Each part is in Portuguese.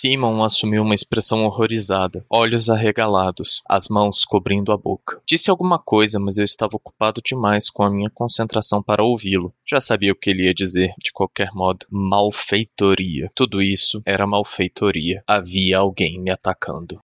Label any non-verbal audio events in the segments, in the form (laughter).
Simon assumiu uma expressão horrorizada, olhos arregalados, as mãos cobrindo a boca. Disse alguma coisa, mas eu estava ocupado demais com a minha concentração para ouvi-lo. Já sabia o que ele ia dizer, de qualquer modo. Malfeitoria. Tudo isso era malfeitoria. Havia alguém me atacando.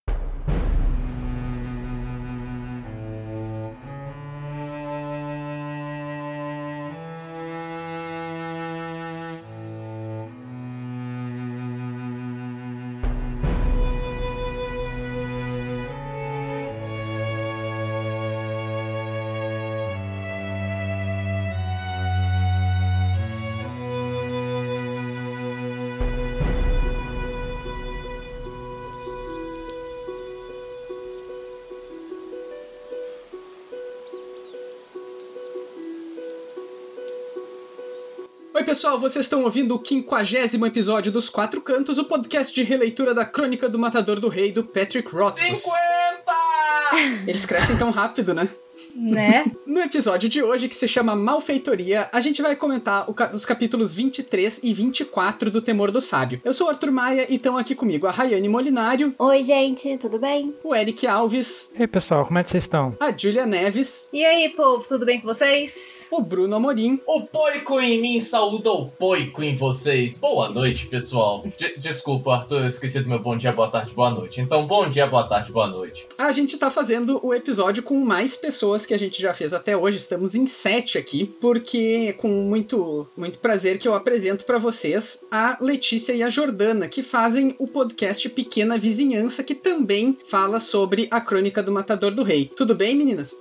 Vocês estão ouvindo o quinquagésimo episódio dos Quatro Cantos, o podcast de releitura da Crônica do Matador do Rei do Patrick Rothfuss. 50! Eles crescem tão rápido, né? Né? (laughs) No episódio de hoje, que se chama Malfeitoria, a gente vai comentar ca os capítulos 23 e 24 do Temor do Sábio. Eu sou o Arthur Maia e estão aqui comigo a Rayane Molinário, Oi, gente, tudo bem? o Eric Alves, E aí, pessoal, como é que vocês estão? a Julia Neves, E aí, povo, tudo bem com vocês? o Bruno Amorim O poico em mim saúda o poico em vocês. Boa noite, pessoal. De- desculpa, Arthur, eu esqueci do meu bom dia, boa tarde, boa noite. Então, bom dia, boa tarde, boa noite. A gente tá fazendo o episódio com mais pessoas que a gente já fez até hoje. Estamos em sete aqui, porque com muito, muito prazer que eu apresento pra vocês a Letícia e a Jordana, que fazem o podcast Pequena Vizinhança, que também fala sobre a crônica do Matador do Rei. Tudo bem, meninas?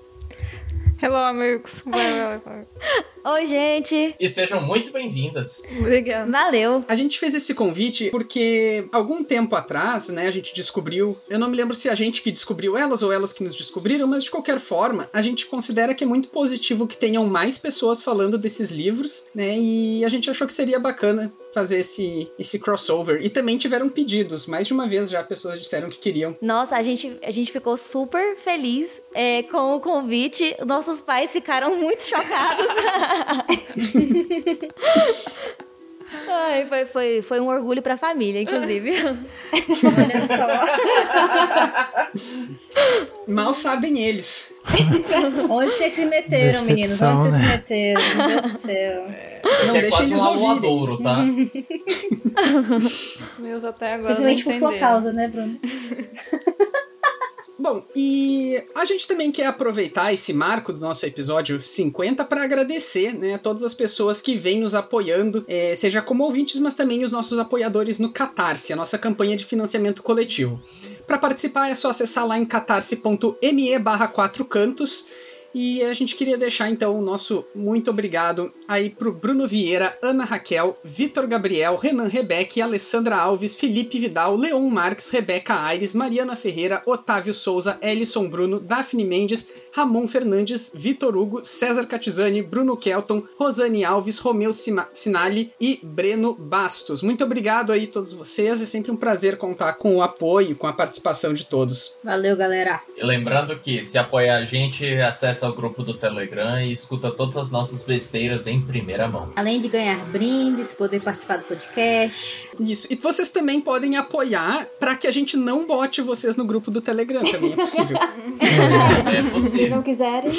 Hello, amigos. Oi, gente. E sejam muito bem-vindas. Obrigada. Valeu. A gente fez esse convite porque algum tempo atrás, né, a gente descobriu, eu não me lembro se a gente que descobriu elas ou elas que nos descobriram, mas de qualquer forma, a gente considera que é muito positivo que tenham mais pessoas falando desses livros, né, e a gente achou que seria bacana fazer esse, esse crossover. E também tiveram pedidos, mais de uma vez já pessoas disseram que queriam. Nossa, a gente, a gente ficou super feliz é, com o convite. Nossos pais ficaram muito chocados. (laughs) Ai, foi, foi, foi um orgulho pra família, inclusive. (laughs) Olha só. Mal sabem eles. Onde vocês se meteram, meninos? Decepção, Onde vocês se né? meteram? Meu Deus do céu. Não é deixa quase eles um tá? (laughs) Meus até agora. Principalmente por sua causa, né, Bruno? (laughs) Bom, e a gente também quer aproveitar esse marco do nosso episódio 50 para agradecer né, a todas as pessoas que vêm nos apoiando, eh, seja como ouvintes, mas também os nossos apoiadores no Catarse, a nossa campanha de financiamento coletivo. Para participar é só acessar lá em catarse.me barra quatro cantos. E a gente queria deixar então o nosso muito obrigado aí pro Bruno Vieira, Ana Raquel, Vitor Gabriel, Renan Rebeque, Alessandra Alves, Felipe Vidal, Leon Marques, Rebeca Aires, Mariana Ferreira, Otávio Souza, Ellison Bruno, Daphne Mendes, Ramon Fernandes, Vitor Hugo, César Catizani, Bruno Kelton, Rosane Alves, Romeu Sinali e Breno Bastos. Muito obrigado aí a todos vocês, é sempre um prazer contar com o apoio, com a participação de todos. Valeu, galera. E lembrando que se apoiar a gente, acessa o grupo do Telegram e escuta todas as nossas besteiras em primeira mão. Além de ganhar brindes, poder participar do podcast. Isso. E vocês também podem apoiar para que a gente não bote vocês no grupo do Telegram, também é possível. (laughs) É Se possível. não quiserem,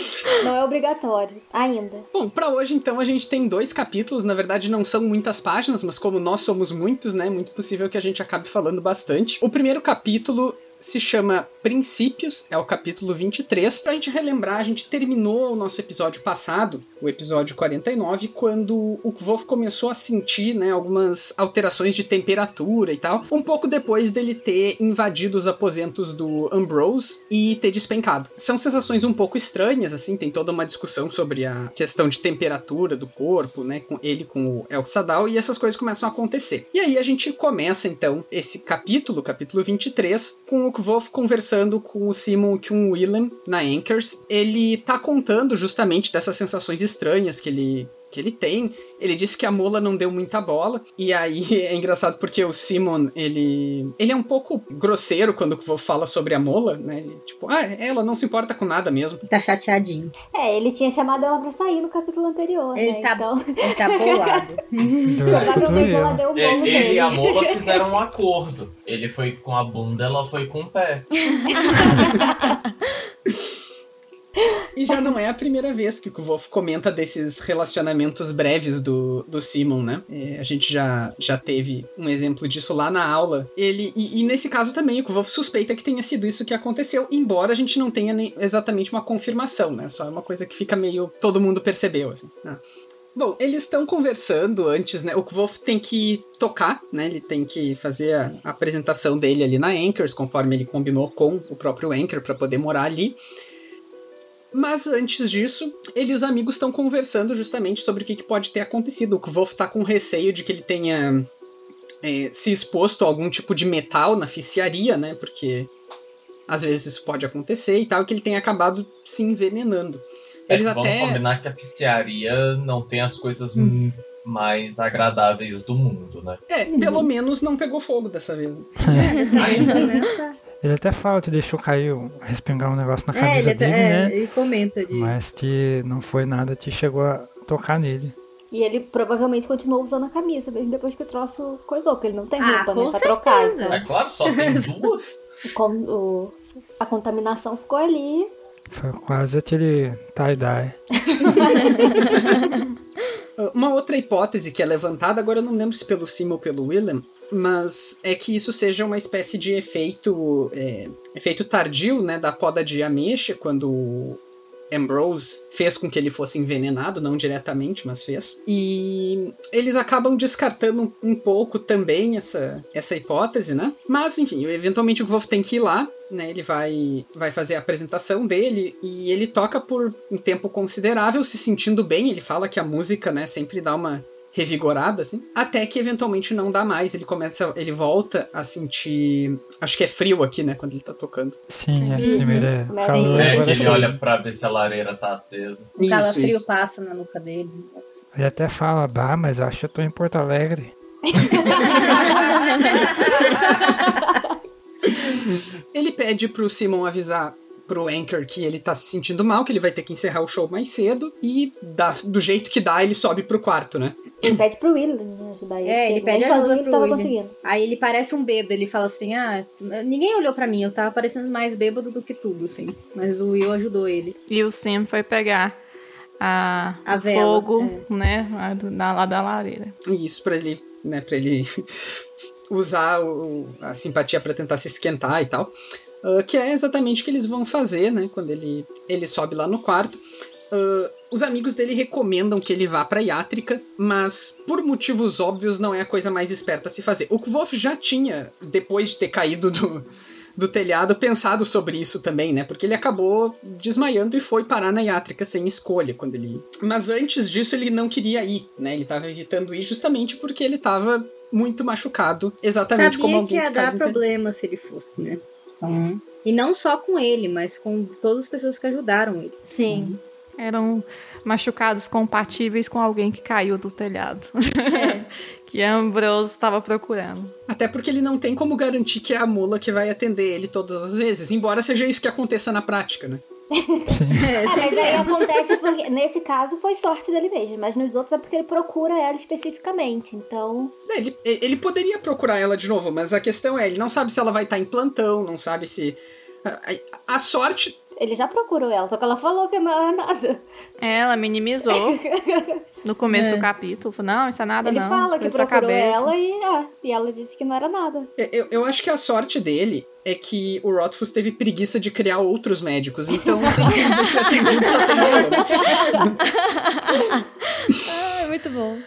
não é obrigatório. Ainda. Bom, pra hoje então a gente tem dois capítulos, na verdade não são muitas páginas, mas como nós somos muitos, né, muito possível que a gente acabe falando bastante. O primeiro capítulo se chama Princípios, é o capítulo 23. Pra gente relembrar, a gente terminou o nosso episódio passado, o episódio 49, quando o Wolf começou a sentir, né, algumas alterações de temperatura e tal, um pouco depois dele ter invadido os aposentos do Ambrose e ter despencado. São sensações um pouco estranhas, assim, tem toda uma discussão sobre a questão de temperatura do corpo, né, com ele com o El Sadal, e essas coisas começam a acontecer. E aí a gente começa, então, esse capítulo, capítulo 23, com o Kvolf conversando com o Simon o Willem na Anchors. Ele tá contando justamente dessas sensações estranhas que ele que ele tem. Ele disse que a Mola não deu muita bola. E aí (laughs) é engraçado porque o Simon, ele. Ele é um pouco grosseiro quando fala sobre a Mola, né? Ele, tipo, ah, ela não se importa com nada mesmo. Tá chateadinho. É, ele tinha chamado ela pra sair no capítulo anterior, Ele né? tá- Então, Ele tá bolado. (laughs) provavelmente ela deu o É, bolo Ele dele. e a Mola (laughs) fizeram um acordo. Ele foi com a bunda, ela foi com o pé. E já não é a primeira vez que o Wolf comenta desses relacionamentos breves do, do Simon, né? É, a gente já, já teve um exemplo disso lá na aula. Ele e, e nesse caso também, o Wolf suspeita que tenha sido isso que aconteceu, embora a gente não tenha nem exatamente uma confirmação, né? Só é uma coisa que fica meio. todo mundo percebeu, assim. Ah. Bom, eles estão conversando antes, né? O Wolf tem que tocar, né? Ele tem que fazer a apresentação dele ali na Anchors, conforme ele combinou com o próprio Anchor para poder morar ali. Mas antes disso, ele e os amigos estão conversando justamente sobre o que, que pode ter acontecido. O Wolf tá com receio de que ele tenha é, se exposto a algum tipo de metal na ficiaria, né? Porque às vezes isso pode acontecer e tal, que ele tenha acabado se envenenando. É, Eles vamos até. combinar que a ficiaria não tem as coisas m- mais agradáveis do mundo, né? É, pelo menos não pegou fogo dessa vez. (laughs) Ele até fala que deixou cair, respingar um negócio na É, camisa ele, até, dele, é, né? ele comenta de. Mas que não foi nada que chegou a tocar nele. E ele provavelmente continuou usando a camisa, mesmo depois que o troço coisou, porque ele não tem Ah, roupa, com né, pra trocar. certeza. Então, É claro, só tem (laughs) duas. com- o- a contaminação ficou ali. Foi quase aquele tie-dye. (laughs) Uma outra hipótese que é levantada, agora eu não lembro se pelo Sim ou pelo Willem, mas é que isso seja uma espécie de efeito é, efeito tardio, né, da poda de ameixa, quando Ambrose fez com que ele fosse envenenado, não diretamente, mas fez. E eles acabam descartando um, um pouco também essa, essa hipótese, né? Mas, enfim, eventualmente o Wolf tem que ir lá, né? Ele vai, vai fazer a apresentação dele e ele toca por um tempo considerável, se sentindo bem. Ele fala que a música, né, sempre dá uma revigorada, assim. Até que eventualmente não dá mais. Ele começa, ele volta a sentir. Acho que é frio aqui, né, quando ele tá tocando. Sim, é, Isso. primeiro é calor, É, que é ele frio. olha pra ver se a lareira tá acesa. O calafrio isso. passa na nuca dele. Nossa. Ele até fala, bah, mas acho que eu tô em Porto Alegre. (laughs) Ele pede pro Simon avisar pro Anchor que ele tá se sentindo mal, que ele vai ter que encerrar o show mais cedo. E dá, do jeito que dá, ele sobe pro quarto, né? Ele pede pro né, ajudar ele. É, ele pede ajuda pro tava William. conseguindo. Aí ele parece um bêbado, ele fala assim, ah, ninguém olhou pra mim, eu tava parecendo mais bêbado do que tudo, assim. Mas o Will ajudou ele. E o Sim foi pegar a, A o vela, fogo, né, lá do- da, lá da lareira. E isso pra ele, né, pra ele (laughs) usar o- a simpatia pra tentar se esquentar e tal. Ah, que é exatamente o que eles vão fazer, né, quando ele, ele sobe lá no quarto. Ah, os amigos dele recomendam que ele vá pra Iátrica, mas por motivos óbvios não é a coisa mais esperta a se fazer. O Wolf já tinha, depois de ter caído do, do telhado, pensado sobre isso também, né? Porque ele acabou desmaiando e foi parar na Iátrica sem escolha quando ele. Mas antes disso ele não queria ir, né? Ele tava evitando ir justamente porque ele tava muito machucado, exatamente como Sabia alguém que ia dar problema se ele fosse, né? Então, e não só com ele, mas com todas as pessoas que ajudaram ele. Sim. Eram machucados compatíveis com alguém que caiu do telhado. É. (laughs) que Ambrose estava procurando. Até porque ele não tem como garantir que é a mula que vai atender ele todas as vezes, embora seja isso que aconteça na prática, né? Sim. É, (laughs) É, mas aí é. acontece porque, nesse caso, foi sorte dele mesmo. Mas nos outros é porque ele procura ela especificamente. Então, É, Ele, ele poderia procurar ela de novo, mas a questão é, ele não sabe se ela vai estar em plantão, não sabe se. A, a- a sorte. ele já procurou ela, só que ela falou que não era nada. Ela minimizou no começo É. do capítulo. Falou, não, isso é nada ele não. fala que procurou cabeça. ela e, é, e ela disse que não era nada. Eu, eu acho que a sorte dele é que o Rothfuss teve preguiça de criar outros médicos, então sempre que (laughs) você atendido só tem né? Ai, muito bom.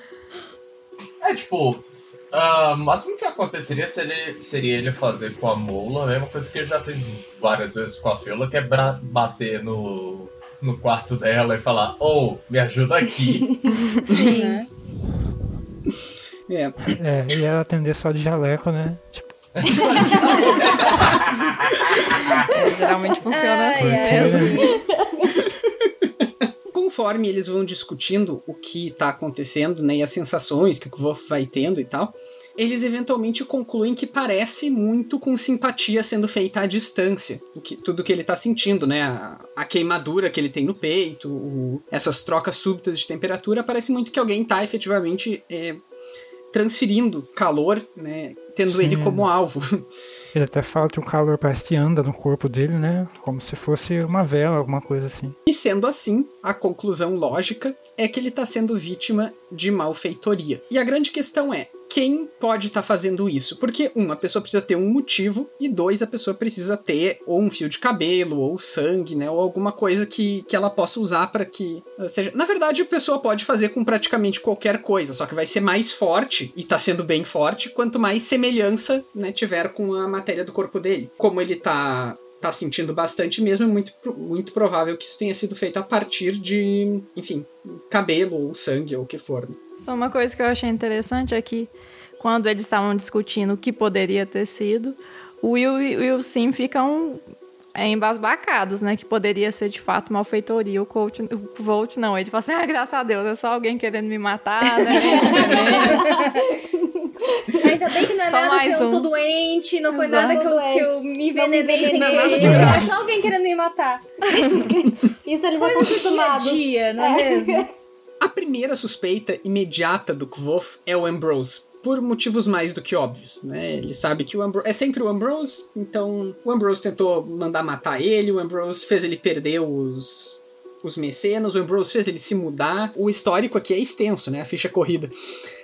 É tipo. ah, o máximo que aconteceria seria, seria ele fazer com a Mola a mesma coisa que ele já fez várias vezes com a Fila, que é bater no, no quarto dela e falar: Oh, me ajuda aqui. (laughs) Sim. Né? É, É, e ela atender só de jaleco, né? Tipo, É, geralmente funciona assim. conforme eles vão discutindo o que tá acontecendo, né, e as sensações que o Kvof vai tendo e tal, eles eventualmente concluem que parece muito com simpatia sendo feita à distância. O que, tudo que ele tá sentindo, né? A, a queimadura que ele tem no peito, o- essas trocas súbitas de temperatura, parece muito que alguém tá efetivamente é, transferindo calor, né? Tendo Sim. ele como alvo. Ele até fala que o calor parece que anda no corpo dele, né? Como se fosse uma vela, alguma coisa assim. E sendo assim, a conclusão lógica é que ele está sendo vítima de malfeitoria. E a grande questão é: quem pode estar fazendo isso? Porque, um, a pessoa precisa ter um motivo, e dois, a pessoa precisa ter ou um fio de cabelo, ou sangue, né? Ou alguma coisa que, que ela possa usar para que uh, seja. Na verdade, a pessoa pode fazer com praticamente qualquer coisa, só que vai ser mais forte, e tá sendo bem forte, quanto mais semelhança né, tiver com a matéria do corpo dele. Como ele tá tá sentindo bastante mesmo, é muito, muito provável que isso tenha sido feito a partir de, enfim, cabelo ou sangue ou o que for. né? Só uma coisa que eu achei interessante é que quando eles estavam discutindo o que poderia ter sido, o Will e o Sim ficam é, embasbacados, né? Que poderia ser de fato malfeitoria. O coach, o Volt não, ele fala assim: ah, graças a Deus, é só alguém querendo me matar, né? (laughs) (laughs) Ainda bem que não é Só nada se eu um. tô doente, não foi Exato. nada que eu, que eu me envenenei sem Não é nada de querer. É só alguém querendo me matar. (laughs) Isso eles já Coisa estão do dia dia, não é mesmo? A primeira suspeita imediata do Kvof é o Ambrose. Por motivos mais do que óbvios, né? Ele sabe que o Ambrose. É sempre o Ambrose, então o Ambrose tentou mandar matar ele, o Ambrose fez ele perder os. Os mecenas, o Ambrose fez ele se mudar. O histórico aqui é extenso, né? A ficha corrida.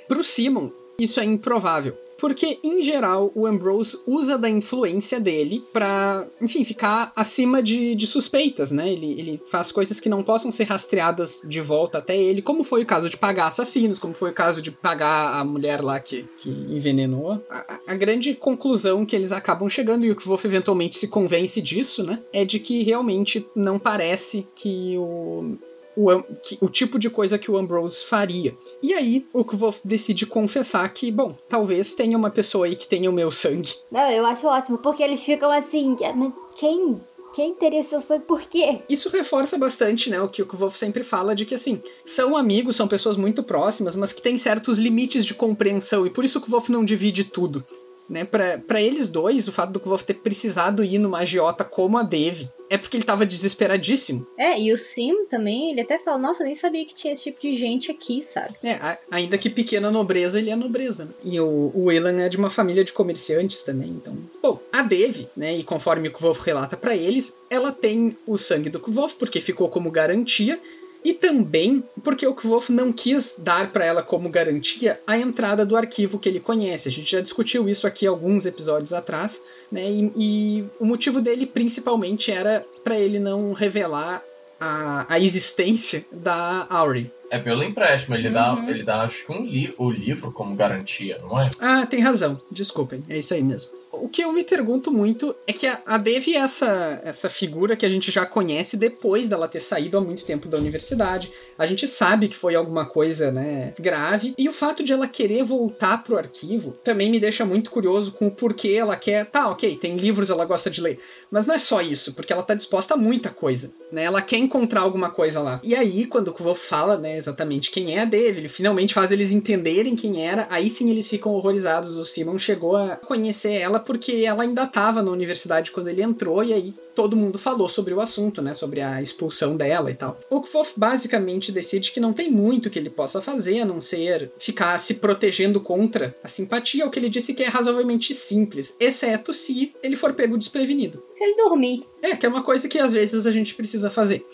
Pro Simon, isso é improvável. Porque, em geral, o Ambrose usa da influência dele pra, enfim, ficar acima de, de suspeitas, né? Ele, ele faz coisas que não possam ser rastreadas de volta até ele, como foi o caso de pagar assassinos, como foi o caso de pagar a mulher lá que, que envenenou. A, a- a grande conclusão que eles acabam chegando, e o que Wolf eventualmente se convence disso, né? É de que realmente não parece que o o, que- o tipo de coisa que o Ambrose faria. E aí, o Kvof decide confessar que, bom, talvez tenha uma pessoa aí que tenha o meu sangue. Não, eu acho ótimo, porque eles ficam assim, "Ah, mas quem? Quem teria seu sangue? Por quê? Isso reforça bastante, né, o que o Kvof sempre fala de que, assim, são amigos, são pessoas muito próximas, mas que têm certos limites de compreensão, e por isso o Kvof não divide tudo. Né, pra, pra eles dois, o fato do Kvof ter precisado ir numa agiota como a Dev é porque ele tava desesperadíssimo. É, e o Sim também, ele até fala, nossa, eu nem sabia que tinha esse tipo de gente aqui, sabe? É, a- ainda que pequena nobreza, ele é nobreza. né? E o, o Elan é de uma família de comerciantes também, então. Bom, a Dev, né, e conforme o Kvof relata pra eles, ela tem o sangue do Kvof, porque ficou como garantia, e também porque o Kvof não quis dar pra ela como garantia a entrada do arquivo que ele conhece. A gente já discutiu isso aqui alguns episódios atrás, né? E, e o motivo dele principalmente era pra ele não revelar a, a existência da Auri. É pelo empréstimo, ele, dá, Uhum. ele dá acho que um li o livro como garantia, não é? Ah, tem razão. Desculpem, é isso aí mesmo. O que eu me pergunto muito é que a, a Dev é essa, essa figura que a gente já conhece depois dela ter saído há muito tempo da universidade. A gente sabe que foi alguma coisa, né, grave. E o fato de ela querer voltar pro arquivo também me deixa muito curioso com o porquê ela quer. Tá, ok, tem livros, ela gosta de ler. Mas não é só isso, porque ela tá disposta a muita coisa, né? Ela quer encontrar alguma coisa lá. E aí, quando o Kvo fala, né, exatamente quem é a Dev, ele finalmente faz eles entenderem quem era, aí sim eles ficam horrorizados. O Simon chegou a conhecer ela porque ela ainda tava na universidade quando ele entrou, e aí todo mundo falou sobre o assunto, né, sobre a expulsão dela e tal. O Kvof basicamente decide que não tem muito que ele possa fazer, a não ser ficar se protegendo contra a simpatia, o que ele disse que é razoavelmente simples, exceto se ele for pego desprevenido. Se ele dormir. É, que é uma coisa que às vezes a gente precisa fazer.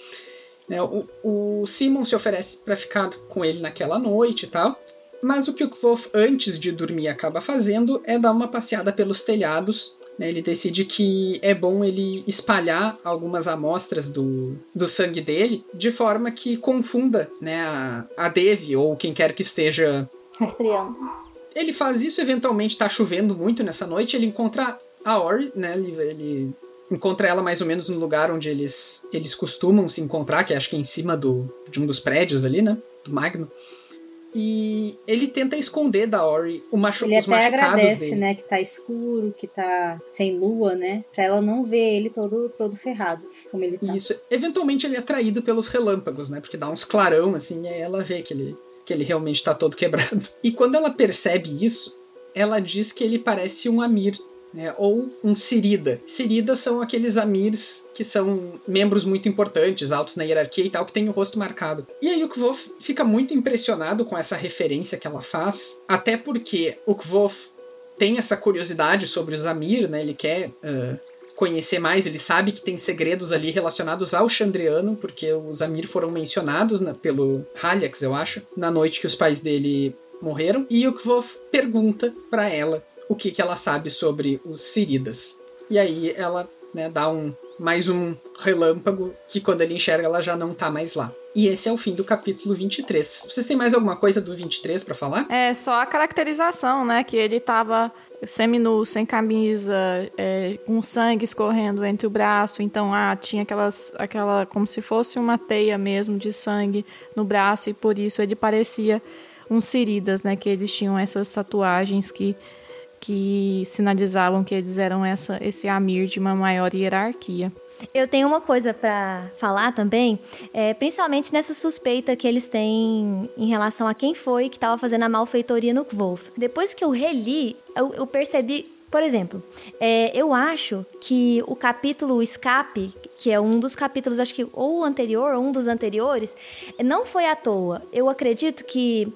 Né, o, o Simon se oferece pra ficar com ele naquela noite e tal. Mas o que o Kvof, antes de dormir, acaba fazendo é dar uma passeada pelos telhados. Né, Ele decide que é bom ele espalhar algumas amostras do, do sangue dele de forma que confunda né, a, a Dev ou quem quer que esteja Rastreando. ele faz isso, eventualmente tá chovendo muito nessa noite, ele encontra a Ori, né? Ele, ele encontra ela mais ou menos no lugar onde eles, eles costumam se encontrar, que acho que é em cima do, de um dos prédios ali, né? Do Magno. E ele tenta esconder da Ori o machu Ele os até agradece, dele. né? Que tá escuro, que tá sem lua, né? Pra ela não ver ele todo, todo ferrado, como ele tá. Isso. Eventualmente ele é atraído pelos relâmpagos, né? Porque dá uns clarão, assim, e aí ela vê que ele, que ele realmente tá todo (laughs) quebrado. E quando ela percebe isso, ela diz que ele parece um Amir. Né, ou um Sirida. Siridas são aqueles Amirs que são membros muito importantes, altos na hierarquia e tal, que tem o rosto marcado. E aí o Kvof fica muito impressionado com essa referência que ela faz, até porque o Kvof tem essa curiosidade sobre os Amir, né? Ele quer ah, conhecer mais, ele sabe que tem segredos ali relacionados ao Chandriano, porque os Amir foram mencionados na- pelo Halyax, eu acho, na noite que os pais dele morreram. E o Kvof pergunta pra ela o que, que ela sabe sobre os Siridas. E aí ela né, dá um mais um relâmpago que quando ele enxerga ela já não tá mais lá. E esse é o fim do capítulo 23. Vocês têm mais alguma coisa do 23 pra falar? É só a caracterização, né? Que ele tava seminu, sem camisa, é, com sangue escorrendo entre o braço. Então, ah, tinha aquelas, aquela, como se fosse uma teia mesmo de sangue no braço e por isso ele parecia uns Siridas, né? Que eles tinham essas tatuagens que que sinalizavam que eles eram essa, esse Amir de uma maior hierarquia. Eu tenho uma coisa pra falar também, é, principalmente nessa suspeita que eles têm em relação a quem foi que estava fazendo a malfeitoria no Wolf. Depois que eu reli, eu, eu percebi, por exemplo, é, eu acho que o capítulo Escape, que é um dos capítulos, acho que ou o anterior ou um dos anteriores, não foi à toa. Eu acredito que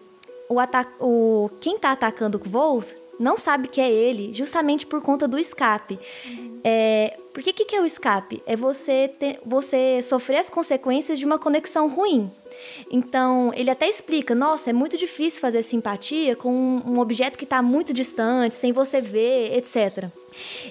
o, o quem tá atacando o Wolf não sabe que é ele, justamente por conta do escape. É, porque o que, que é o escape? É você, ter, você sofrer as consequências de uma conexão ruim. Então, ele até explica: nossa, é muito difícil fazer simpatia com um, um objeto que está muito distante, sem você ver, etc.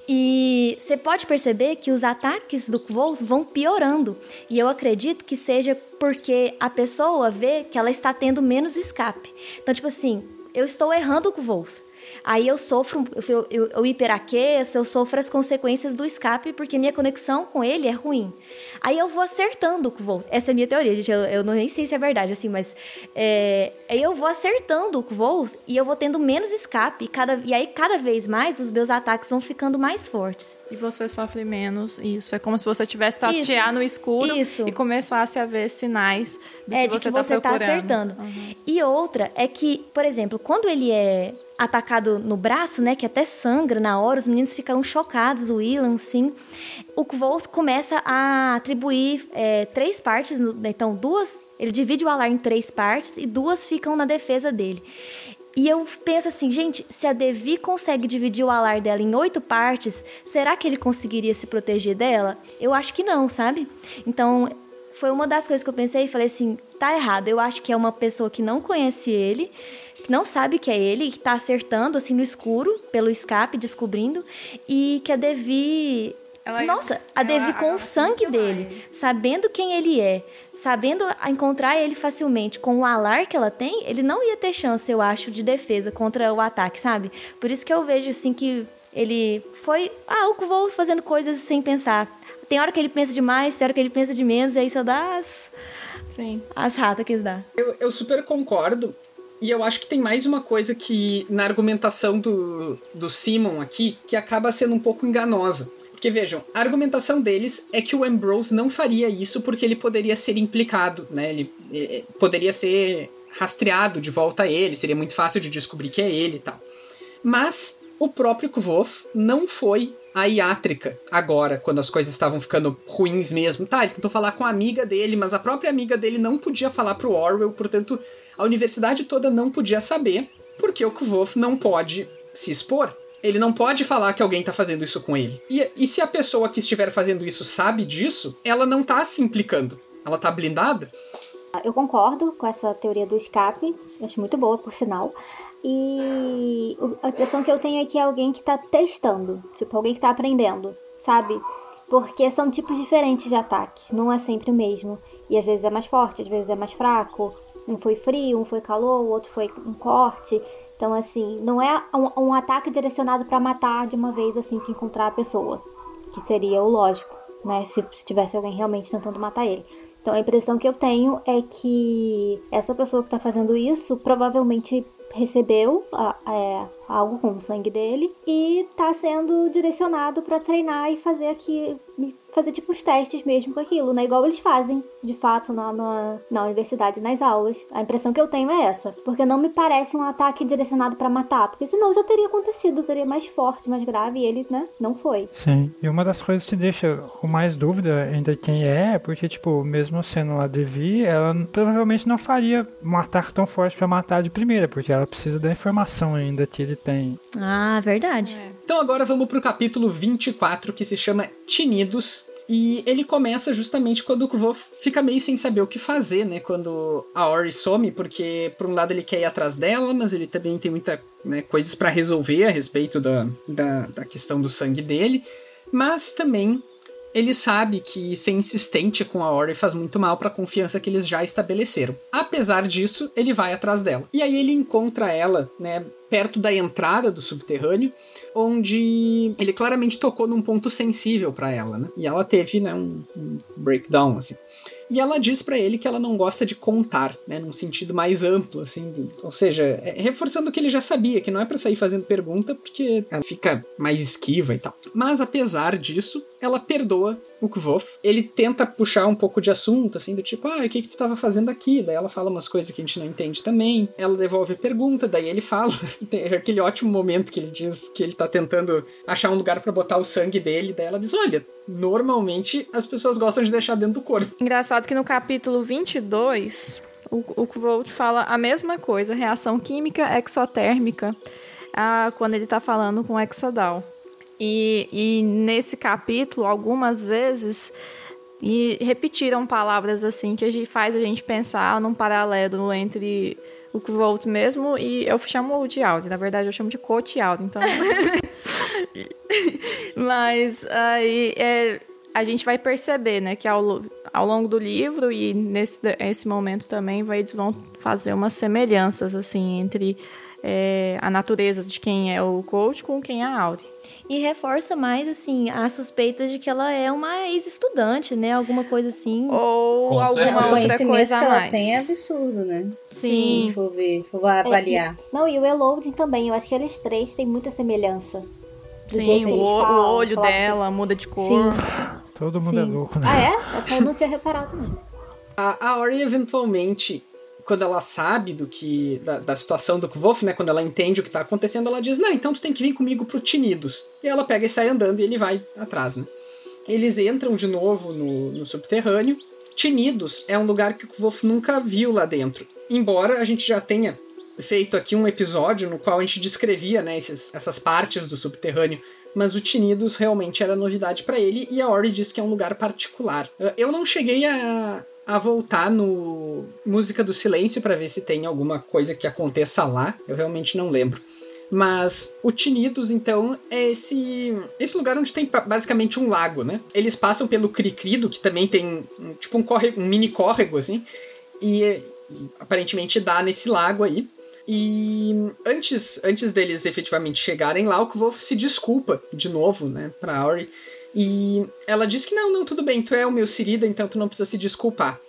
E você pode perceber que os ataques do Kvolf vão piorando. E eu acredito que seja porque a pessoa vê que ela está tendo menos escape. Então, tipo assim, eu estou errando o Kvolf. Aí eu sofro, eu, eu, eu hiperaqueço, eu sofro as consequências do escape porque minha conexão com ele é ruim. Aí eu vou acertando o Kvolf. Essa é a minha teoria, gente. Eu, eu não nem sei se é verdade, assim, mas. É, aí eu vou acertando o Kvolf e eu vou tendo menos escape. E, cada, e aí, cada vez mais, os meus ataques vão ficando mais fortes. E você sofre menos. Isso. É como se você tivesse tatear Isso. no escuro Isso. e começasse a ver sinais do é, que de você que você tá tá acertando. E outra é que, por exemplo, quando ele é atacado no braço, né, que até sangra na hora, os meninos ficam chocados, o Willan, sim. O Kvolt começa a atribuir é, três partes, no- então duas, ele divide o alar em três partes e duas ficam na defesa dele. E eu penso assim, gente, se a Devi consegue dividir o alar dela em oito partes, será que ele conseguiria se proteger dela? Eu acho que não, sabe? Então, foi uma das coisas que eu pensei e falei assim, tá errado. Eu acho que é uma pessoa que não conhece ele, que não sabe que é ele, que tá acertando assim no escuro, pelo escape, descobrindo, e que a Devi. Ela- Nossa, a ela- Devi com ela o sangue quer dele, mais. sabendo quem ele é, sabendo a- encontrar ele facilmente com o alar que ela tem, ele não ia ter chance, eu acho, de defesa contra o ataque, sabe? Por isso que eu vejo assim que ele foi, ah, o vou fazendo coisas sem pensar. Tem hora que ele pensa demais, tem hora que ele pensa de menos, e aí só dá as, Sim. as ratas que ele dá. Eu, eu super concordo. E eu acho que tem mais uma coisa que na argumentação do, do Simon aqui que acaba sendo um pouco enganosa. Porque vejam, a argumentação deles é que o Ambrose não faria isso porque ele poderia ser implicado, né? Ele eh, eh, poderia ser rastreado de volta a ele, seria muito fácil de descobrir que é ele e tal. Mas o próprio Kvof não foi a Iátrica agora, quando as coisas estavam ficando ruins mesmo. Tá, ele tentou falar com a amiga dele, mas a própria amiga dele não podia falar pro Orwell, portanto, a universidade toda não podia saber, porque o Kvof não pode se expor. Ele não pode falar que alguém tá fazendo isso com ele. E, e se a pessoa que estiver fazendo isso sabe disso, ela não tá se implicando. Ela tá blindada. Eu concordo com essa teoria do escape, acho muito boa, por sinal. E a impressão que eu tenho é que é alguém que tá testando, tipo, alguém que tá aprendendo, sabe? Porque são tipos diferentes de ataques, não é sempre o mesmo. E às vezes é mais forte, às vezes é mais fraco. Um foi frio, um foi calor, o outro foi um corte. Então, assim, não é um, um ataque direcionado pra matar de uma vez assim que encontrar a pessoa, que seria o lógico, né? Se, se tivesse alguém realmente tentando matar ele. Então a impressão que eu tenho é que essa pessoa que tá fazendo isso provavelmente recebeu a, é, algo com o sangue dele e tá sendo direcionado para treinar e fazer aqui fazer tipo os testes mesmo com aquilo, né? Igual eles fazem, de fato, na, na, na universidade, nas aulas. A impressão que eu tenho é essa. Porque não me parece um ataque direcionado para matar. Porque senão já teria acontecido, seria mais forte, mais grave, e ele, né, não foi. Sim, e uma das coisas que te deixa com mais dúvida ainda quem é, porque, tipo, mesmo sendo a Devi, ela provavelmente não faria um ataque tão forte para matar de primeira, porque ela precisa da informação ainda que ele tem. Ah, verdade. É. Então agora vamos pro capítulo 24, que se chama Tinidos. E ele começa justamente quando o Kvof fica meio sem saber o que fazer, né? Quando a Ori some, porque por um lado ele quer ir atrás dela, mas ele também tem muita né, coisas para resolver a respeito da, da, da questão do sangue dele. Mas também ele sabe que ser insistente com a Ori faz muito mal para a confiança que eles já estabeleceram. Apesar disso, ele vai atrás dela. E aí ele encontra ela, né, perto da entrada do subterrâneo, onde ele claramente tocou num ponto sensível para ela, né? E ela teve, né, um, um breakdown assim. E ela diz para ele que ela não gosta de contar, né, num sentido mais amplo, assim, ou seja, é, reforçando o que ele já sabia, que não é para sair fazendo pergunta, porque ela fica mais esquiva e tal. Mas apesar disso, ela perdoa o Kvof. Ele tenta puxar um pouco de assunto, assim, do tipo, ah, o que, que tu tava fazendo aqui? Daí ela fala umas coisas que a gente não entende também. Ela devolve a pergunta, daí ele fala. (laughs) Tem aquele ótimo momento que ele diz que ele tá tentando achar um lugar para botar o sangue dele. Daí ela diz: olha, normalmente as pessoas gostam de deixar dentro do corpo. Engraçado que no capítulo 22, o, o fala a mesma coisa, reação química exotérmica, ah, quando ele tá falando com o Exodal. E, e nesse capítulo, algumas vezes, e repetiram palavras assim que a gente faz a gente pensar num paralelo entre o Kvolt mesmo e eu chamo de Audi, na verdade eu chamo de Coach Audi, então. (laughs) Mas aí é, a gente vai perceber, né, que ao, ao longo do livro e nesse esse momento também vai, eles vão fazer umas semelhanças assim entre é, a natureza de quem é o coach com quem é a Audi. E reforça mais, assim, a suspeita de que ela é uma ex-estudante, né? Alguma coisa assim. Ou Com alguma certeza. o outra conhecimento coisa que ela mais. tem é absurdo, né? Sim. Se for ver, for avaliar. Não, e o Eloding também, eu acho que eles três têm muita semelhança. Sim, o, eles o falam, olho falam dela muda de cor. Sim. Todo mundo é Sim. louco, né? Ah, é? Essa eu não tinha reparado, não. A, a Ori, eventualmente, quando ela sabe do que. Da, da situação do Kvof, né? Quando ela entende o que tá acontecendo, ela diz: Não, então tu tem que vir comigo pro Tinidos. E ela pega e sai andando e ele vai atrás, né? Eles entram de novo no, no subterrâneo. Tinidos é um lugar que o Kvof nunca viu lá dentro. Embora a gente já tenha feito aqui um episódio no qual a gente descrevia né, esses, essas partes do subterrâneo. Mas o Tinidos realmente era novidade para ele e a Ori diz que é um lugar particular. Eu não cheguei a, a voltar no Música do Silêncio para ver se tem alguma coisa que aconteça lá. Eu realmente não lembro. Mas o Tinidos, então, é esse, esse lugar onde tem basicamente um lago, né? Eles passam pelo Cricrido, que também tem tipo um, córrego, um mini córrego, assim. E, e aparentemente dá nesse lago aí. E antes, antes deles efetivamente chegarem lá, o Kvolf se desculpa de novo, né, pra Auri. E ela diz que não, não, tudo bem, tu é o meu Sirida, então tu não precisa se desculpar.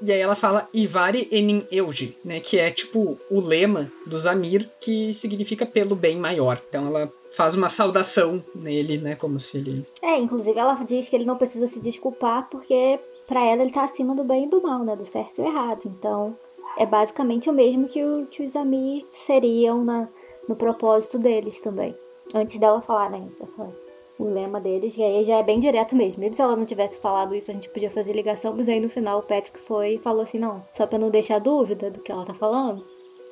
E aí ela fala Ivari Enin Euji, né, que é tipo o lema do Zamir, que significa pelo bem maior. Então ela faz uma saudação nele, né, como se ele... É, inclusive ela diz que ele não precisa se desculpar porque pra ela ele tá acima do bem e do mal, né? Do certo e do errado. Então é basicamente o mesmo que, o, que os Amir seriam na, no propósito deles também. Antes dela falar, né? Essa, o lema deles, e aí já é bem direto mesmo. Mesmo se ela não tivesse falado isso, a gente podia fazer ligação, mas aí no final o Patrick foi e falou assim: não, só pra não deixar dúvida do que ela tá falando.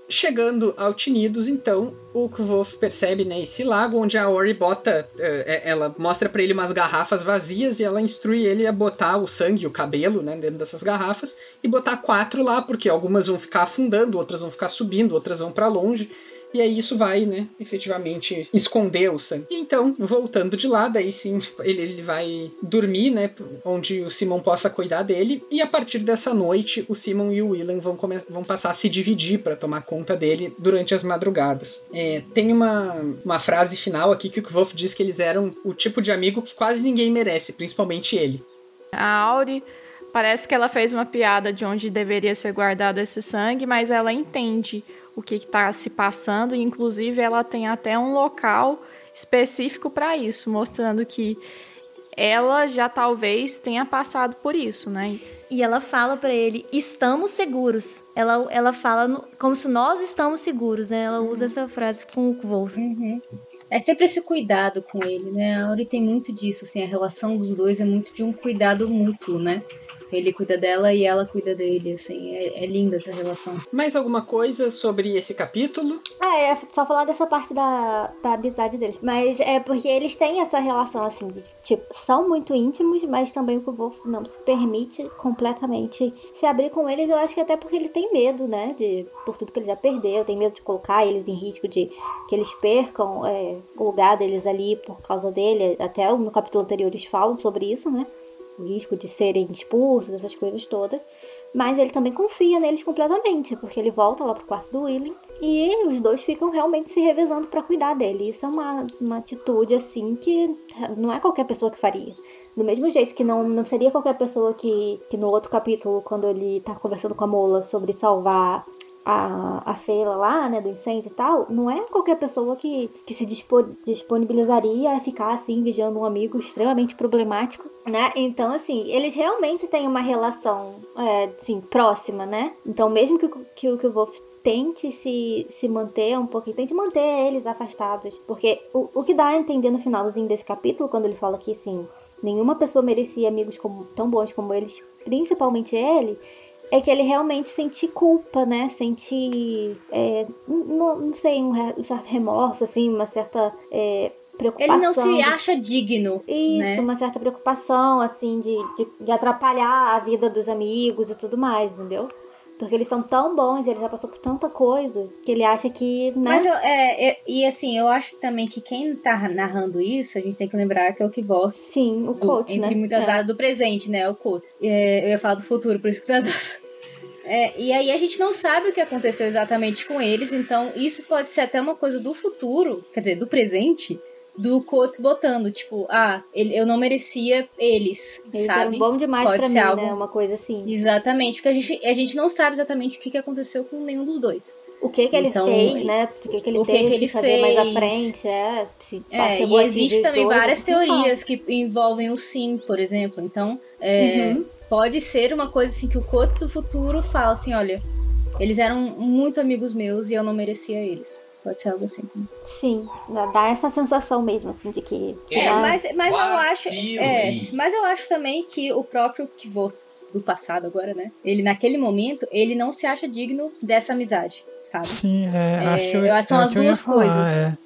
Chegando ao Tinidos, então, o Kvolf percebe né, esse lago onde a Ori bota. eh, ela mostra pra ele umas garrafas vazias e ela instrui ele a botar o sangue, o cabelo, né, dentro dessas garrafas e botar quatro lá, porque algumas vão ficar afundando, outras vão ficar subindo, outras vão pra longe. E aí isso vai, né, efetivamente esconder o sangue. Então, voltando de lá, daí sim, ele, ele vai dormir, né, onde o Simon possa cuidar dele. E a partir dessa noite, o Simon e o Willan vão, vão passar a se dividir para tomar conta dele durante as madrugadas. É, tem uma, uma frase final aqui que o Kvolf diz que eles eram o tipo de amigo que quase ninguém merece, principalmente ele. A Auri parece que ela fez uma piada de onde deveria ser guardado esse sangue, mas ela entende o que está se passando, e inclusive ela tem até um local específico para isso, mostrando que ela já talvez tenha passado por isso, né? E ela fala para ele: estamos seguros. Ela, ela fala no, como se nós estamos seguros, né? Ela usa essa frase com o Wolf. Uhum. É sempre esse cuidado com ele, né? A Auri tem muito disso, assim, a relação dos dois é muito de um cuidado mútuo, né? Ele cuida dela e ela cuida dele, assim. É, é linda essa relação. Mais alguma coisa sobre esse capítulo? Ah, é só falar dessa parte da, da amizade deles. Mas é porque eles têm essa relação, assim, de, tipo, são muito íntimos, mas também o Wolf não se permite completamente se abrir com eles. Eu acho que até porque ele tem medo, né? De, por tudo que ele já perdeu, tem medo de colocar eles em risco de que eles percam é, o lugar deles ali por causa dele. Até no capítulo anterior eles falam sobre isso, né? O risco de serem expulsos, essas coisas todas. Mas ele também confia neles completamente, porque ele volta lá pro quarto do William e os dois ficam realmente se revezando para cuidar dele. Isso é uma, uma atitude assim que não é qualquer pessoa que faria. Do mesmo jeito que não, não seria qualquer pessoa que, que no outro capítulo, quando ele tá conversando com a Mola sobre salvar a, a feira lá, né, do incêndio e tal, não é qualquer pessoa que, que se disponibilizaria a ficar assim, vigiando um amigo extremamente problemático, né? Então, assim, eles realmente têm uma relação, é, assim, próxima, né? Então, mesmo que, que, que o Wolf tente se, se manter um pouquinho, tente manter eles afastados. Porque o, o que dá a entender no finalzinho desse capítulo, quando ele fala que, assim, nenhuma pessoa merecia amigos como, tão bons como eles, principalmente ele, é que ele realmente sente culpa, né? Sente, é, não, não sei, um, um, certo remorso, assim, uma certa é, preocupação. Ele não se acha digno. Isso, né? uma certa preocupação, assim, de, de, de, atrapalhar a vida dos amigos e tudo mais, entendeu? Porque eles são tão bons, ele já passou por tanta coisa, que ele acha que. Né? Mas eu, é, é, e assim, eu acho também que quem tá narrando isso, a gente tem que lembrar que é o que voz. Sim, o coach, Entre né? muitas é. áreas do presente, né? O coach. É, eu ia falar do futuro, por isso que das é, e aí a gente não sabe o que aconteceu exatamente com eles, então isso pode ser até uma coisa do futuro, quer dizer, do presente, do Koto botando, tipo, ah, ele, eu não merecia eles, eles sabe? Bom demais pode pra ser mim, algo... né? Uma coisa assim. Exatamente, porque a gente, a gente não sabe exatamente o que, que aconteceu com nenhum dos dois. O que que ele então, fez, né? O que que ele o que teve que ele fazer fez. mais à frente, é. Se É, e existe também dois, várias teorias que envolvem o sim, por exemplo. Então, é, uhum. pode ser uma coisa assim que o Koto do futuro fala assim, olha, eles eram muito amigos meus e eu não merecia eles. Pode ser algo assim. Sim, dá essa sensação mesmo, assim, de que. É, mas, mas eu acho. É, mas eu acho também que o próprio Kvoth do passado agora, né? Ele naquele momento, ele não se acha digno dessa amizade, sabe? Sim, é, é acho, eu acho são as duas falar, coisas. É,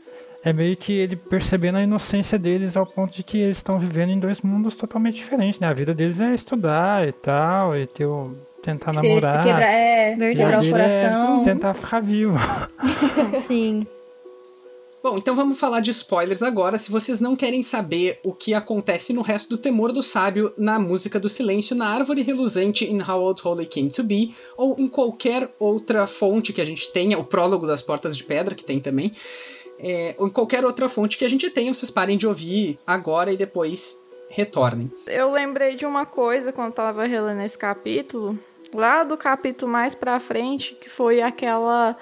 é meio que ele percebendo a inocência deles ao ponto de que eles estão vivendo em dois mundos totalmente diferentes, né? A vida deles é estudar e tal, e ter o tentar namorar. Quebrar, é, quebrar o coração. É tentar ficar vivo. (laughs) Sim. Bom, então vamos falar de spoilers agora. Se vocês não querem saber o que acontece no resto do Temor do Sábio na música do silêncio, na árvore reluzente in How Old Holy Came to Be, ou em qualquer outra fonte que a gente tenha, o prólogo das Portas de Pedra, que tem também, é, ou em qualquer outra fonte que a gente tenha, vocês parem de ouvir agora e depois retornem. Eu lembrei de uma coisa quando eu tava relendo esse capítulo, lá do capítulo mais pra frente, que foi aquela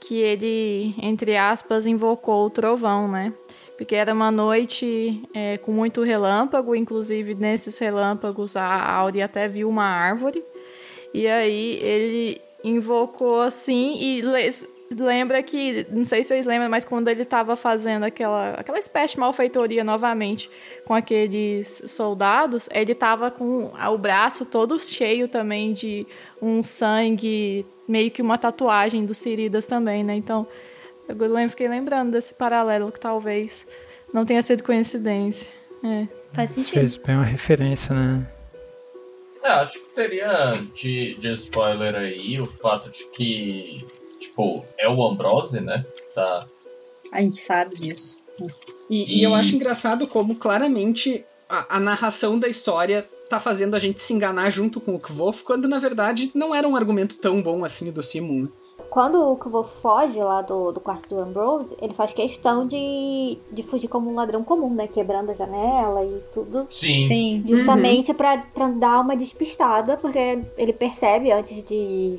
que ele, entre aspas, invocou o trovão, né? Porque era uma noite é, com muito relâmpago, inclusive nesses relâmpagos a Auri até viu uma árvore. E aí ele invocou assim e lembra que, não sei se vocês lembram, mas quando ele estava fazendo aquela, aquela espécie de malfeitoria novamente com aqueles soldados, ele estava com o braço todo cheio também de um sangue, meio que uma tatuagem dos Siridas também, né? Então, eu fiquei lembrando desse paralelo que talvez não tenha sido coincidência. É. Faz sentido. Fez bem uma referência, né? É, acho que teria de, de spoiler aí o fato de que é o Ambrose, né? Tá. A gente sabe disso. E, e... e eu acho engraçado como claramente a, a, narração da história tá fazendo a gente se enganar junto com o Kvof, quando na verdade não era um argumento tão bom assim do Simon. quando o Kvolf foge lá do, do quarto do Ambrose, ele faz questão de, de fugir como um ladrão comum, né? Quebrando a janela e tudo. Sim. Sim. Justamente pra, pra dar uma despistada, porque ele percebe antes de.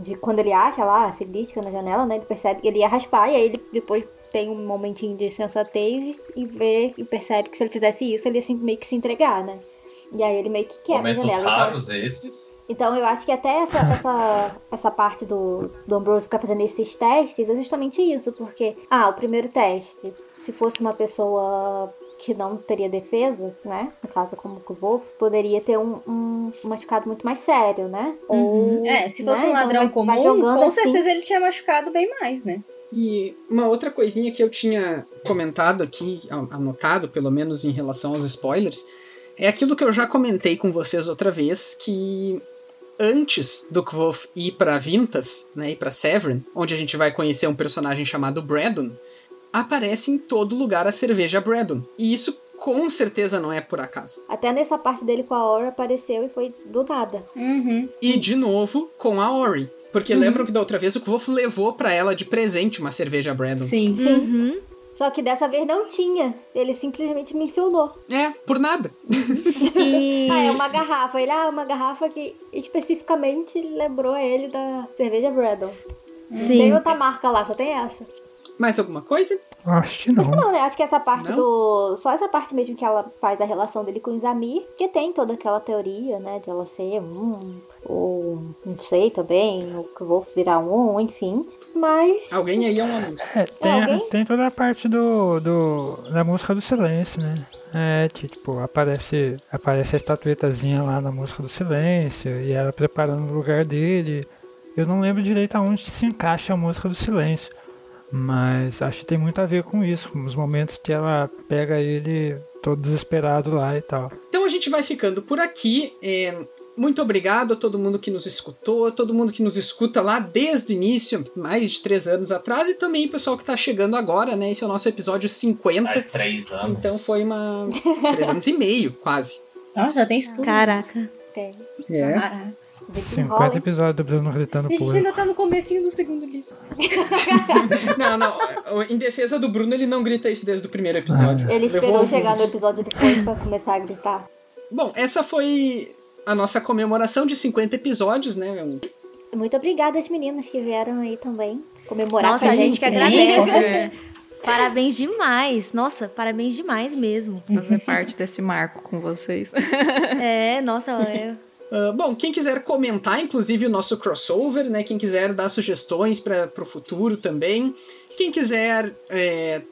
De quando ele acha lá a cilística na janela, né? Ele percebe que ele ia raspar, e aí ele depois tem um momentinho de sensatez e vê e percebe que se ele fizesse isso, ele ia assim, meio que se entregar, né? E aí ele meio que quebra a Momentos janela. Então- raros esses. então eu acho que até essa, (laughs) essa, essa parte do, do Ambrose ficar fazendo esses testes é justamente isso, porque, ah, o primeiro teste, se fosse uma pessoa que não teria defesa, né? No caso, como o Wolf, poderia ter um, um machucado muito mais sério, né? Ou, É, se fosse né? um Então ladrão vai- comum, vai com assim. certeza ele tinha machucado bem mais, né? E uma outra coisinha que eu tinha comentado aqui, anotado pelo menos em relação aos spoilers, é aquilo que eu já comentei com vocês outra vez, que antes do Kvof ir pra Vintas, né, ir pra Severin, onde a gente vai conhecer um personagem chamado Braddon, aparece em todo lugar a cerveja Braddon. E isso com certeza não é por acaso. Até nessa parte dele com a Aura apareceu e foi do nada. Uhum. E de novo com a Ori. Porque lembram que da outra vez o Kvof levou pra ela de presente uma cerveja Braddon. Sim. Sim. Uhum. Só que dessa vez não tinha. Ele simplesmente mencionou. É, por nada. (laughs) E... Ah, é uma garrafa. Ele, ah, uma garrafa que especificamente lembrou ele da cerveja Braddon. Não Sim. tem outra marca lá, só tem essa. Mais alguma coisa? Acho que não. Acho que não, né? Acho que essa parte Não? do. Só essa parte mesmo que ela faz a relação dele com o Zamir, que tem toda aquela teoria, né? De ela ser um. Ou não sei também, ou que eu vou virar um, enfim. Mas. Alguém aí é um aluno. É, tem, alguém? tem toda a parte do, do da música do silêncio, né? É, que, tipo, aparece, aparece a estatuetazinha lá na música do silêncio e ela preparando o lugar dele. Eu não lembro direito aonde se encaixa a música do silêncio, mas acho que tem muito a ver com isso, com os momentos que ela pega ele todo desesperado lá e tal. Então a gente vai ficando por aqui. É, muito obrigado a todo mundo que nos escutou, a todo mundo que nos escuta lá desde o início, mais de três anos atrás, e também o pessoal que tá chegando agora, né? Esse é o nosso episódio 50. Há três anos. Então foi uma. três anos e meio, quase. Ah, já tem isso tudo. Caraca. Tem. É. Caraca. 50 episódios do Bruno gritando A gente ainda tá no comecinho do segundo livro. (laughs) Não, não. Em defesa do Bruno, ele não grita isso desde o primeiro episódio. Ele esperou Levou chegar no episódio depois pra começar a gritar. Bom, essa foi a nossa comemoração de 50 episódios, né? Muito obrigada às meninas que vieram aí também comemorar Nossa, com a gente que sim, agradece. com certeza. Parabéns demais. Nossa, parabéns demais mesmo. Fazer parte desse marco com vocês. É, nossa, é, Ah, bom, quem quiser comentar, inclusive o nosso crossover, né? Quem quiser dar sugestões para o futuro também. Quem quiser é,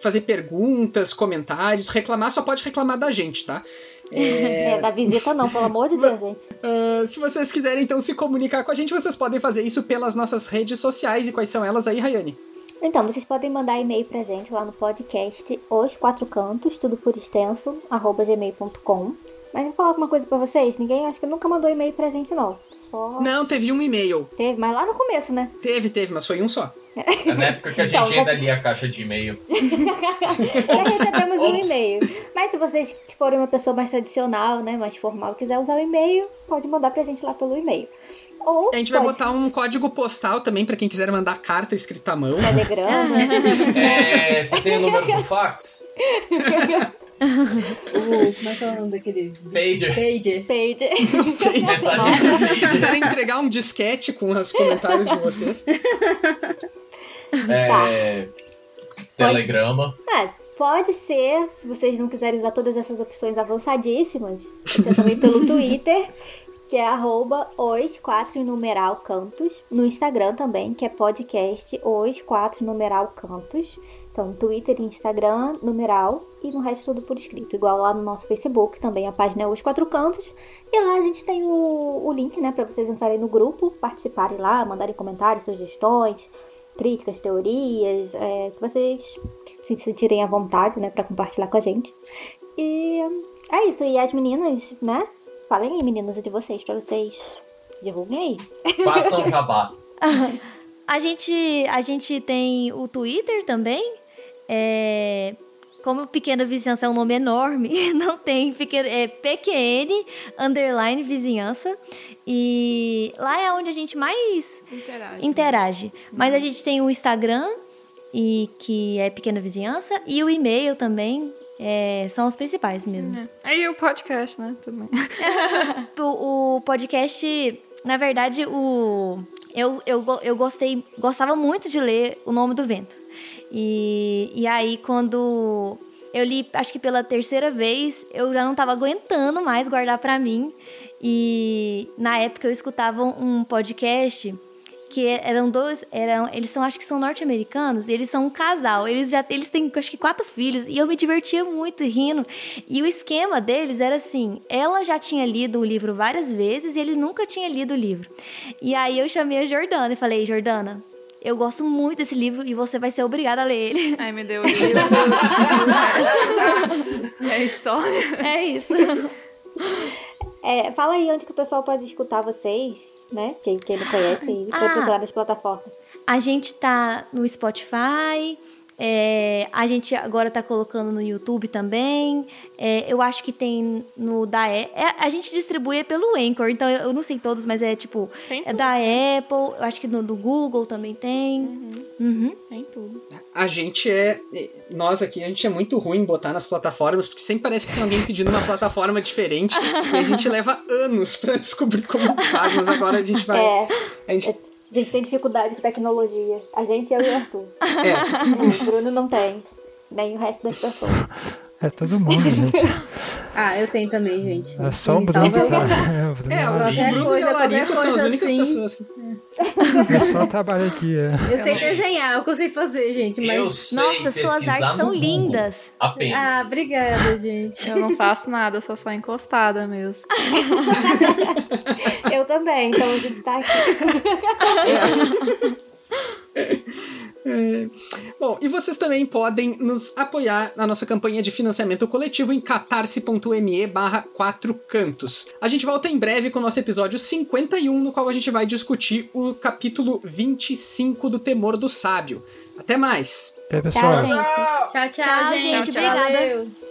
fazer perguntas, comentários, reclamar, só pode reclamar da gente, tá? É, (laughs) da visita não, pelo amor de (laughs) Deus, gente. Ah, se vocês quiserem então se comunicar com a gente, vocês podem fazer isso pelas nossas redes sociais. E quais são elas aí, Rayane? Então, vocês podem mandar e-mail pra gente lá no podcast Os Quatro Cantos, tudo por extenso, arroba gmail.com. Mas vou falar uma coisa pra vocês, ninguém acho que nunca mandou e-mail pra gente, não. Só Não, teve um e-mail. teve, mas lá no começo, né? Teve, teve, mas foi um só. É na época que a (laughs) Então, gente ainda já- lia a caixa de e-mail. (laughs) Já recebemos um e-mail. Mas se vocês forem uma pessoa mais tradicional, né, mais formal, quiser usar o e-mail, pode mandar pra gente lá pelo e-mail. Ou A gente vai pode botar um código postal também pra quem quiser mandar carta escrita à mão. Telegrama. (laughs) É, você tem o número do fax? O, como é que é o nome daqueles? Pager. Pager. Page. Mensagem Se quiserem entregar um disquete com os comentários de vocês. (laughs) É, telegrama. É, pode ser, se vocês não quiserem usar todas essas opções avançadíssimas, pode ser também pelo (laughs) Twitter, que é arroba os 4 numeral cantos. No Instagram também, que é podcast os 4 numeral cantos. Então, Twitter Instagram, numeral, e no resto tudo por escrito. Igual lá no nosso Facebook também, a página é os quatro cantos. E lá a gente tem o, o link, né, pra vocês entrarem no grupo, participarem lá, mandarem comentários, sugestões, críticas, teorias, é, que vocês se sentirem à vontade, né, pra compartilhar com a gente. E é isso. E as meninas, né? Falem aí, meninas, de vocês, pra vocês se divulguem aí. Façam (laughs) jabá. A gente, a gente tem o Twitter também. É... como Pequena Vizinhança é um nome enorme, (laughs) não tem pequeno, é PQN underline vizinhança. E lá é onde a gente mais Interage. interage. Mas a gente tem o Instagram, e que é Pequena Vizinhança, e o e-mail também. É, são os principais mesmo. É. Aí o podcast, né? Também. (laughs) O, o podcast, na verdade, o eu, eu, eu gostei, gostava muito de ler O Nome do Vento. E, e aí, quando eu li, acho que pela terceira vez, eu já não tava aguentando mais guardar pra mim. E na época eu escutava um podcast que eram dois, eram, eles são, acho que são norte-americanos, e eles são um casal, eles já, eles têm, acho que quatro filhos, e eu me divertia muito rindo, e o esquema deles era assim, ela já tinha lido o livro várias vezes, e ele nunca tinha lido o livro, e aí eu chamei a Jordana e falei, Jordana, eu gosto muito desse livro, e você vai ser obrigada a ler ele. Ai, me deu livro. É história. É isso. (laughs) É, fala aí onde que o pessoal pode escutar vocês, né? Quem, quem não conhece pra Ah. procurar nas plataformas. A gente tá no Spotify, é, a gente agora tá colocando no YouTube também. é, eu acho que tem no da A- é, A gente distribui pelo Anchor, então eu eu não sei todos, mas é tipo. Tem É da Apple, eu acho que no do Google também tem. Uhum. Tem tudo. A gente é. Nós aqui, a gente é muito ruim em botar nas plataformas, porque sempre parece que tem alguém pedindo uma plataforma diferente. e a gente (laughs) leva anos pra descobrir como faz, mas agora a gente vai. É, A gente, a gente tem dificuldade com tecnologia. A gente, eu e o Arthur. (laughs) é, O Bruno não tem. Nem o resto das pessoas. É todo mundo, gente. (laughs) Ah, eu tenho também, gente. É só o Bruno que sabe. É, o Bruno é. Qualquer Bruno coisa, e a Larissa são as únicas assim. pessoas que. Eu só trabalho aqui, é. Eu sei desenhar, é eu sei fazer, gente, mas... Nossa, suas artes são Google, lindas. Apenas. Ah, obrigada, gente. Eu não faço nada, eu sou só encostada mesmo. (laughs) Eu também, então a gente tá aqui. É. Bom, e vocês também podem nos apoiar na nossa campanha de financiamento coletivo em catarse.me barra 4 cantos. A gente volta em breve com o nosso episódio 51, no qual a gente vai discutir o capítulo 25 do Temor do Sábio. Até mais! Até, pessoal. Tchau, gente. Tchau, tchau, Tchau, gente. gente, obrigada. Valeu.